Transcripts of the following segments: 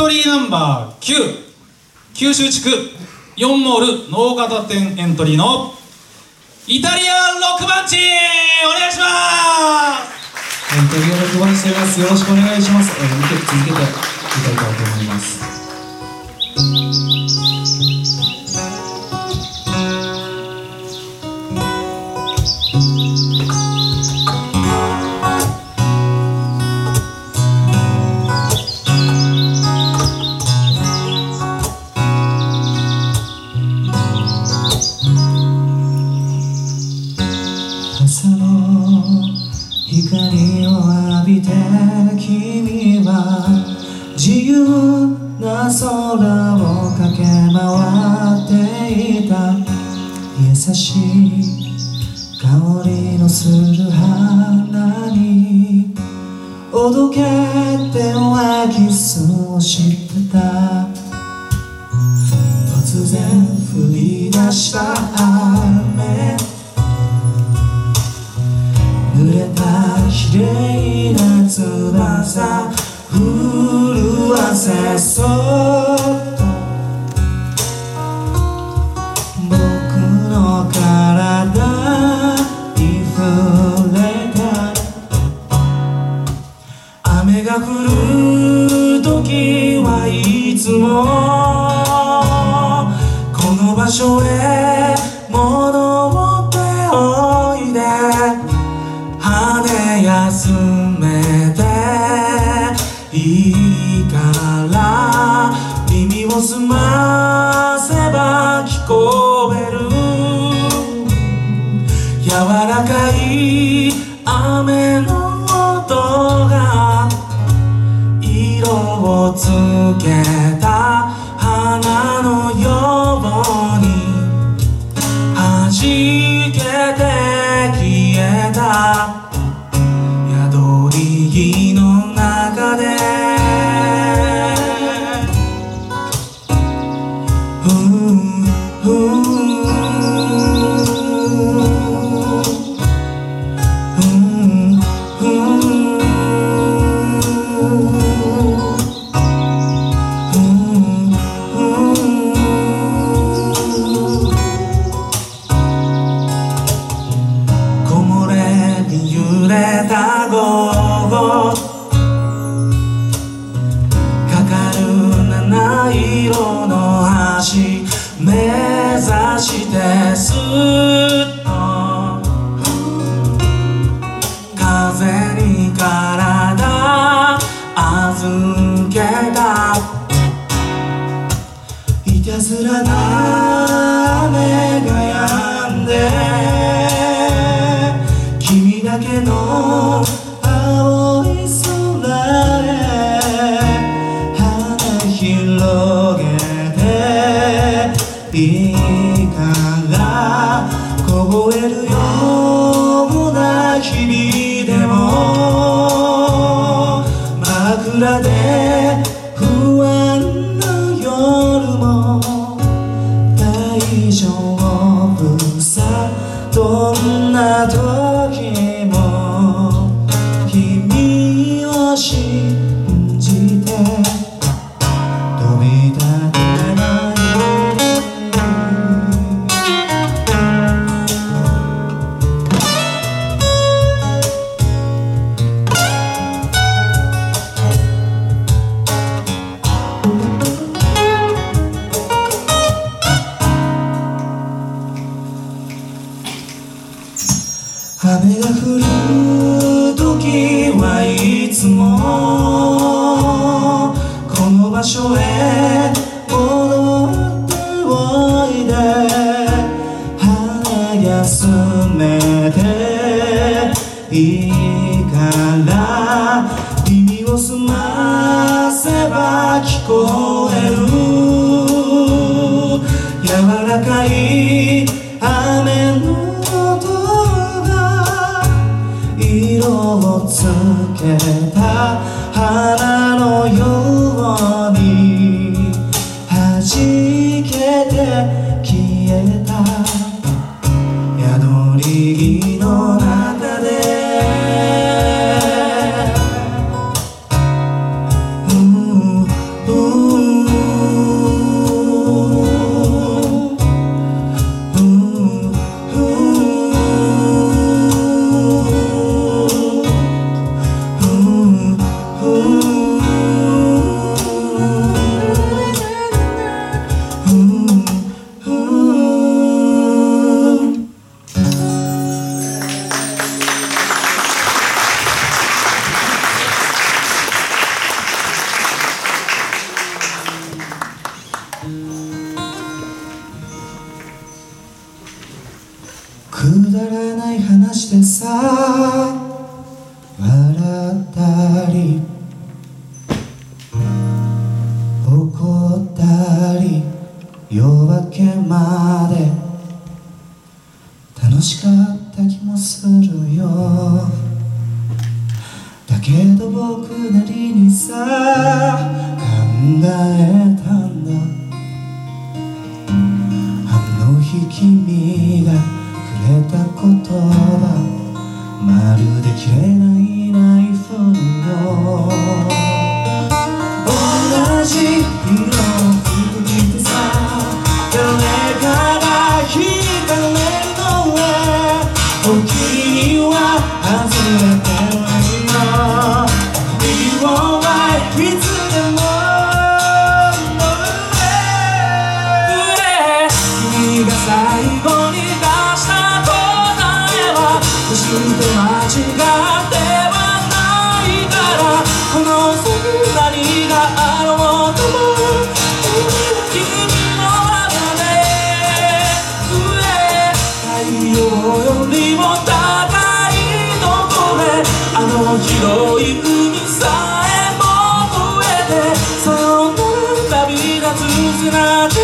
トリーナンバー9九州地区。4モール農型店エントリーの。イタリアンロックバンチ。お願いします。エントリー6番しています。よろしくお願いします、えー、2曲続けて歌いたいと思います。朝の光を浴びて君は自由な空を駆け回っていた。優しい香りのする花に。おどけてはキスをしてた。突然降り出した。そっと僕の体に触れた雨が降る時はいつもこの場所へ柔らかい雨日々でも枕で不安な夜も大丈夫さどんな時も君を知っていいから耳を澄ませば聞こえる柔らかい雨の音が色をつけた花くだらない話でさ笑ったり怒ったり夜明けまで楽しかった気もするよ。だけど僕なりにさ考えたんだ。あの日君がた言葉まるで綺麗なつ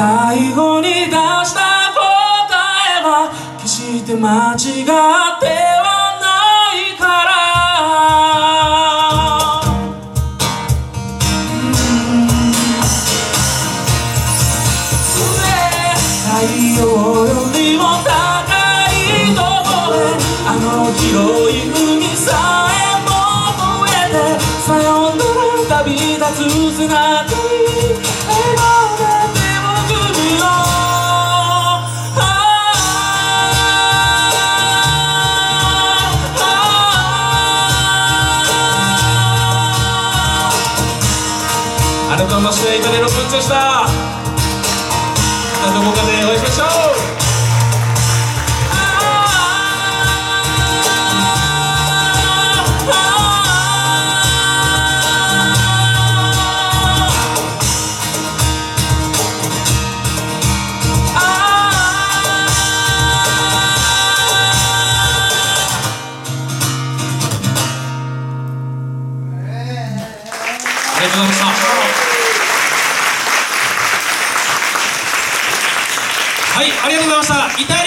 最後に出した答えは決して間違ってはないから。太陽よりも高いとこであの広い海さえも越えてさよなら旅立つ砂地改めましてイタリアのプンチでしたどこかでお会いしましょう。guitar